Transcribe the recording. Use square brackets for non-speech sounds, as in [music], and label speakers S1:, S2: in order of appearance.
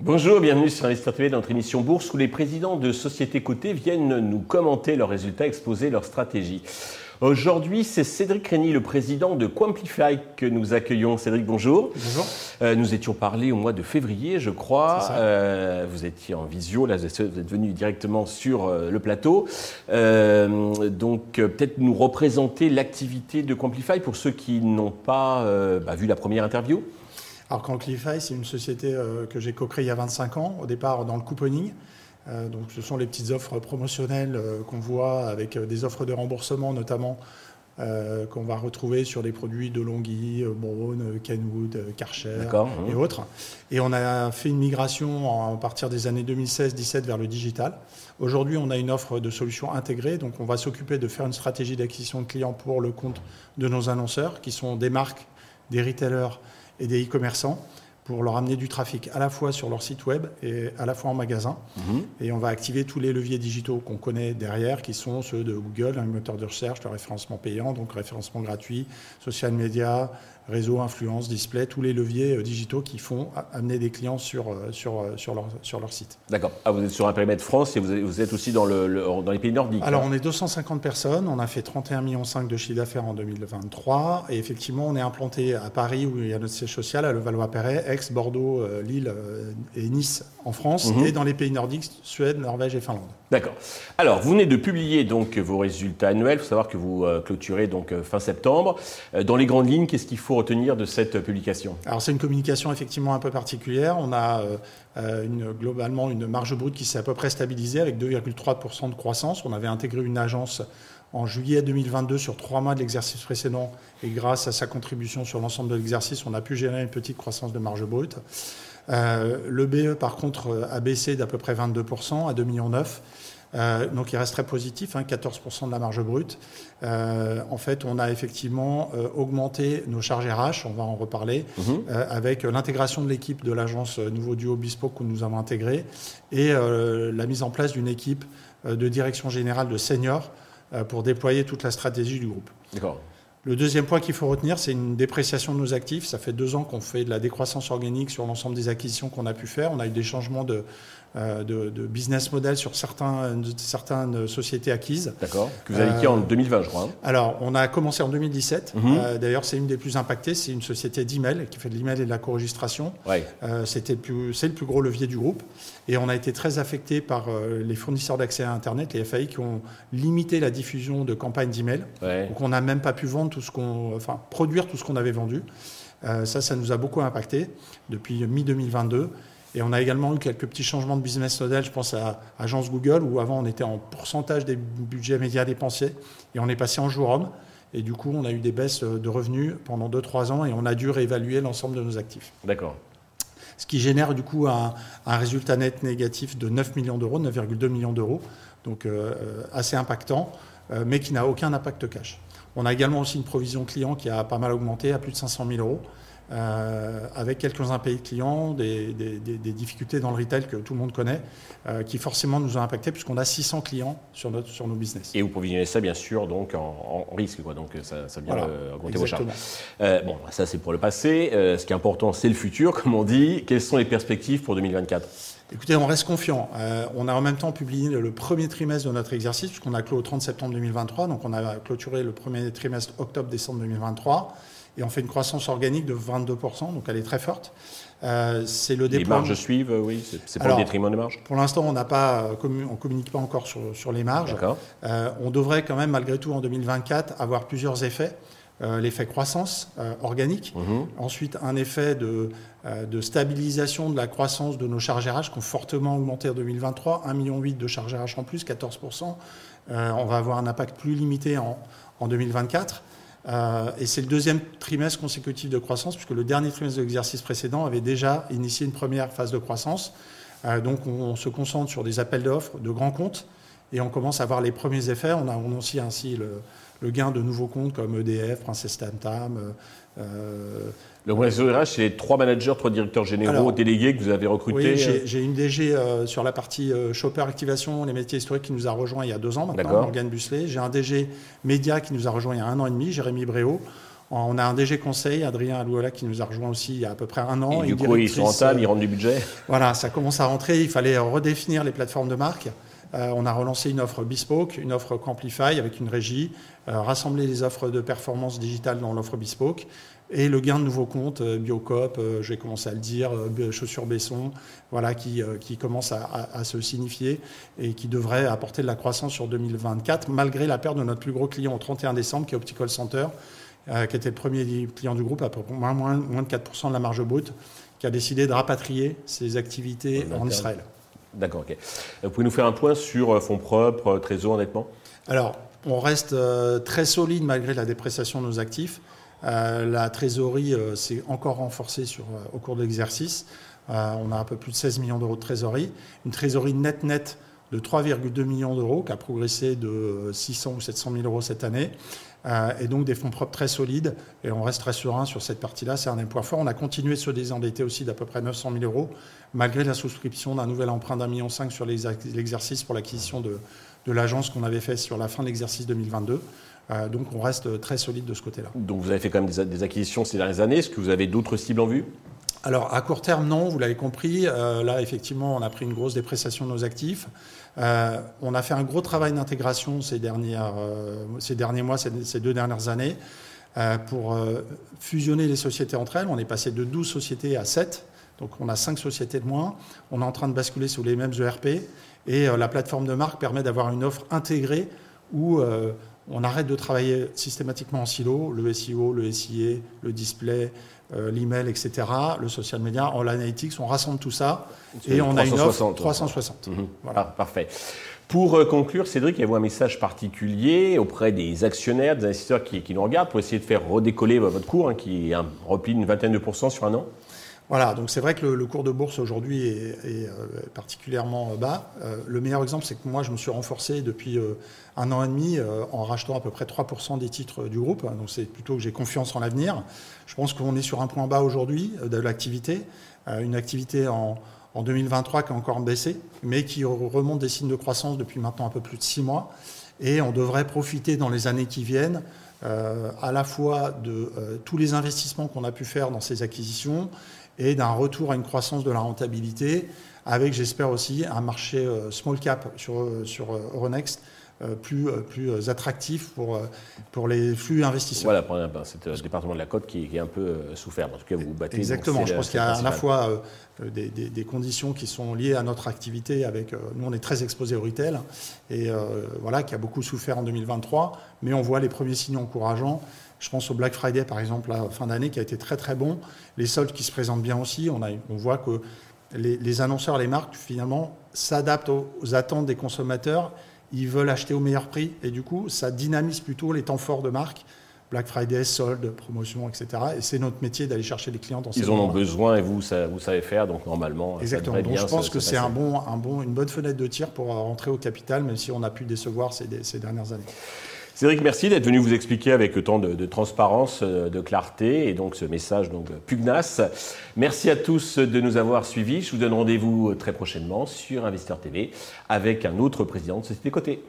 S1: Bonjour, bienvenue sur Investir TV dans notre émission Bourse où les présidents de sociétés cotées viennent nous commenter leurs résultats, exposer leurs stratégies. Aujourd'hui, c'est Cédric Régny, le président de Quamplify, que nous accueillons. Cédric, bonjour.
S2: Bonjour.
S1: Euh, nous étions parlé au mois de février, je crois. Euh, vous étiez en visio, là, vous êtes venu directement sur euh, le plateau. donc, peut-être nous représenter l'activité de Quamplify pour ceux qui n'ont pas bah, vu la première interview.
S2: Alors Quantify, c'est une société que j'ai co-créée il y a 25 ans, au départ dans le couponing. Euh, donc ce sont les petites offres promotionnelles euh, qu'on voit avec des offres de remboursement notamment qu'on va retrouver sur les produits de Longhi, Brown, Kenwood, Karcher et autres. Et on a fait une migration à partir des années 2016-17 vers le digital. Aujourd'hui, on a une offre de solutions intégrées, donc on va s'occuper de faire une stratégie d'acquisition de clients pour le compte de nos annonceurs, qui sont des marques, des retailers et des e-commerçants pour leur amener du trafic à la fois sur leur site web et à la fois en magasin. Mhm. Et on va activer tous les leviers digitaux qu'on connaît derrière, qui sont ceux de Google, un moteur de recherche, le référencement payant, donc référencement gratuit, social media, réseau, influence, display, tous les leviers euh, digitaux qui font amener des clients sur, euh, sur, euh, sur, leur, sur leur site.
S1: D'accord. Ah, vous êtes sur un périmètre France et vous êtes aussi dans, le, dans les pays nordiques
S2: Alors, on est 250 personnes. On a fait 31,5 millions de chiffre d'affaires en 2023. Et effectivement, on est implanté à Paris, où il y a notre siège social, à Levallois-Perret, Aix, Bordeaux, Lille et Nice en France, mhm. et dans les pays nordiques, Suède, Norvège et Finlande.
S1: D'accord. Alors, vous venez de publier donc vos résultats annuels. Il faut savoir que vous clôturez donc fin septembre. Dans les grandes lignes, qu'est-ce qu'il faut retenir de cette publication
S2: Alors c'est une communication effectivement un peu particulière. On a euh, euh, globalement une marge brute qui s'est à peu près stabilisée avec 2,3% de croissance. On avait intégré une agence en juillet 2022 sur trois mois de l'exercice précédent et grâce à sa contribution sur l'ensemble de l'exercice, on a pu générer une petite croissance de marge brute. Euh, le BE par contre a baissé d'à peu près 22% à 2,9 millions. Euh, donc il reste très positif, 14% hein, de la marge brute. Euh, en fait, on a effectivement euh, augmenté nos charges RH, on va en reparler, mhm. avec l'intégration de l'équipe de l'agence Nouveau Duo Bespoke que nous avons intégrée et la mise en place d'une équipe de direction générale de seniors pour déployer toute la stratégie du groupe. Le deuxième point qu'il faut retenir, c'est une dépréciation de nos actifs. Ça fait deux ans qu'on fait de la décroissance organique sur l'ensemble des acquisitions qu'on a pu faire. On a eu des changements de, euh, de, business model sur certains, certaines sociétés acquises.
S1: D'accord. Que vous avez quitté en 2020, euh, je crois. Hein.
S2: Alors, on a commencé en 2017. Mhm. Euh, d'ailleurs, c'est une des plus impactées. C'est une société d'email qui fait de l'email et de la co-registration.
S1: Ouais.
S2: C'était c'est le plus gros levier du groupe. Et on a été très affecté par les fournisseurs d'accès à Internet, les FAI, qui ont limité la diffusion de campagnes d'email. Donc, on n'a même pas pu vendre tout ce qu'on, enfin, produire tout ce qu'on avait vendu. ça, ça nous a beaucoup impacté depuis mi-2022. Et on a également eu quelques petits changements de business model. Je pense à Agence Google, où avant on était en pourcentage des budgets médias dépensés, et on est passé en jour homme. Et du coup, on a eu des baisses de revenus pendant 2-3 ans, et on a dû réévaluer l'ensemble de nos actifs.
S1: D'accord.
S2: Ce qui génère du coup un, résultat net négatif de 9 millions d'euros, 9,2 millions d'euros, donc euh, assez impactant, euh, mais qui n'a aucun impact cash. On a également aussi une provision client qui a pas mal augmenté à plus de 500 000 euros. Euh, avec quelques impayés de clients, des, difficultés dans le retail que tout le monde connaît, euh, qui forcément nous ont impacté puisqu'on a 600 clients sur, notre, sur nos business.
S1: Et vous provisionnez ça bien sûr donc en, risque, quoi, donc ça, ça vient augmenter vos charges. Euh, bon, ça c'est pour le passé. ce qui est important, c'est le futur, [laughs] comme on dit. Quelles sont les perspectives pour 2024
S2: Écoutez, on reste confiant. on a en même temps publié le premier trimestre de notre exercice, puisqu'on a clos au 30 septembre 2023, donc on a clôturé le premier trimestre octobre-décembre 2023 et on fait une croissance organique de 22%, donc elle est très forte.
S1: Euh, c'est le Les marges suivent, oui, c'est pas le détriment des marges
S2: Pour l'instant, on n'a pas, euh, on communique pas encore sur, sur les marges. Euh, on devrait quand même, malgré tout, en 2024, avoir plusieurs effets. Euh, l'effet croissance organique, mhm. ensuite un effet de, de, stabilisation de la croissance de nos charges RH qui ont fortement augmenté en 2023, 1,8 million de charges RH en plus, 14%. on va avoir un impact plus limité en, en 2024. Euh, et c'est le deuxième trimestre consécutif de croissance, puisque le dernier trimestre de l'exercice précédent avait déjà initié une première phase de croissance. Euh, donc on, se concentre sur des appels d'offres de grands comptes et on commence à voir les premiers effets. On a annoncé ainsi le, le gain de nouveaux comptes comme EDF, Princess Tam Tam.
S1: Euh, le réseau RH, c'est trois managers, trois directeurs généraux, délégués que vous avez recrutés.
S2: Oui, euh j'ai une DG euh, sur la partie shopper activation, les métiers historiques, qui nous a rejoint il y a deux ans maintenant, Morgane Busselet. J'ai un DG média qui nous a rejoint il y a un an et demi, Jérémy Bréau. On a un DG conseil, Adrien Alouola, qui nous a rejoint aussi il y a à peu près un an.
S1: Et, du coup, ils sont rentables, ils rentrent du budget
S2: Voilà, ça commence à rentrer. Il fallait redéfinir les plateformes de marque. Euh, on a relancé une offre Bespoke, une offre Camplify avec une régie, euh, rassembler les offres de performance digitale dans l'offre Bespoke et le gain de nouveaux comptes, euh, Biocop, je vais commencer à le dire, Chaussures Besson, voilà, qui, qui commence à, se signifier et qui devrait apporter de la croissance sur 2024, malgré la perte de notre plus gros client au 31 décembre, qui est Optical Center, qui était le premier client du groupe, à peu près moins, moins, de 4% de la marge brute, qui a décidé de rapatrier ses activités en Israël.
S1: D'accord, ok. Vous pouvez nous faire un point sur euh, fonds propres, euh, trésor, honnêtement?
S2: Alors, on reste euh, très solide malgré la dépréciation de nos actifs. la trésorerie s'est encore renforcée au cours de l'exercice. on a un peu plus de 16 millions d'euros de trésorerie. Une trésorerie net-net de 3,2 millions d'euros, qui a progressé de 600 ou 700 000 euros cette année. Et donc des fonds propres très solides. Et on reste très serein sur cette partie-là. C'est un des points forts. On a continué de se désendetter aussi d'à peu près 900 000 euros malgré la souscription d'un nouvel emprunt d'un million cinq sur l'exercice pour l'acquisition de, l'agence qu'on avait fait sur la fin de l'exercice 2022. Euh, donc on reste très solide de ce côté-là.
S1: Donc vous avez fait quand même des, acquisitions ces dernières années. Est-ce que vous avez d'autres cibles en vue?
S2: Alors à court terme, non, vous l'avez compris. Euh, là, effectivement, on a pris une grosse dépréciation de nos actifs. Euh, on a fait un gros travail d'intégration ces, ces derniers mois, ces, ces, deux dernières années, pour fusionner les sociétés entre elles. On est passé de 12 sociétés à 7. Donc on a cinq sociétés de moins. On est en train de basculer sous les mêmes ERP. Et euh, la plateforme de marque permet d'avoir une offre intégrée où euh, on arrête de travailler systématiquement en silo, le SEO, le SIA, le display, euh, l'email, etc., le social media, en l'analytics, on rassemble tout ça et on a une offre 360.
S1: Mhm. Voilà. Ah, parfait. Pour conclure, Cédric, avez-vous un message particulier auprès des actionnaires, des investisseurs qui, nous regardent pour essayer de faire redécoller votre cours, hein, qui est un repli d'une vingtaine de pourcents sur un an?
S2: Voilà, donc c'est vrai que le, cours de bourse aujourd'hui est, euh, particulièrement bas. Euh, le meilleur exemple, c'est que moi, je me suis renforcé depuis euh, un an et demi en rachetant à peu près 3% des titres du groupe. Donc c'est plutôt que j'ai confiance en l'avenir. Je pense qu'on est sur un point bas aujourd'hui de l'activité, une activité en, en 2023 qui a encore baissé, mais qui remonte des signes de croissance depuis maintenant un peu plus de six mois. Et on devrait profiter dans les années qui viennent à la fois de tous les investissements qu'on a pu faire dans ces acquisitions et d'un retour à une croissance de la rentabilité, avec, j'espère aussi, un marché euh, small cap sur, euh, euh, Euronext plus, plus attractif pour, pour les flux investisseurs.
S1: Voilà, c'est le département de la côte qui, est un peu souffert. En tout cas, vous battez.
S2: Exactement. Je pense qu'il y a à la fois des, des, conditions qui sont liées à notre activité. Avec, nous, on est très exposé au retail et voilà, qui a beaucoup souffert en 2023, mais on voit les premiers signes encourageants. Je pense au Black Friday, par exemple, la fin d'année, qui a été très très bon. Les soldes qui se présentent bien aussi. On, a, on voit que les, annonceurs, les marques, finalement, s'adaptent aux, attentes des consommateurs. Ils veulent acheter au meilleur prix. Et du coup, ça dynamise plutôt les temps forts de marque. Black Friday, soldes, promotion, etc. Et c'est notre métier d'aller chercher les clients dans ces
S1: Ils en ont besoin et vous, ça, vous savez faire, donc normalement.
S2: Exactement. donc je pense que c'est un bon, un bon, une bonne fenêtre de tir pour rentrer au capital, même si on a pu décevoir ces, ces dernières années.
S1: Cédric, merci d'être venu vous expliquer avec autant de, transparence, euh, de clarté et donc ce message donc pugnace. Merci à tous de nous avoir suivis. Je vous donne rendez-vous très prochainement sur Investeur TV avec un autre président de Société Côté.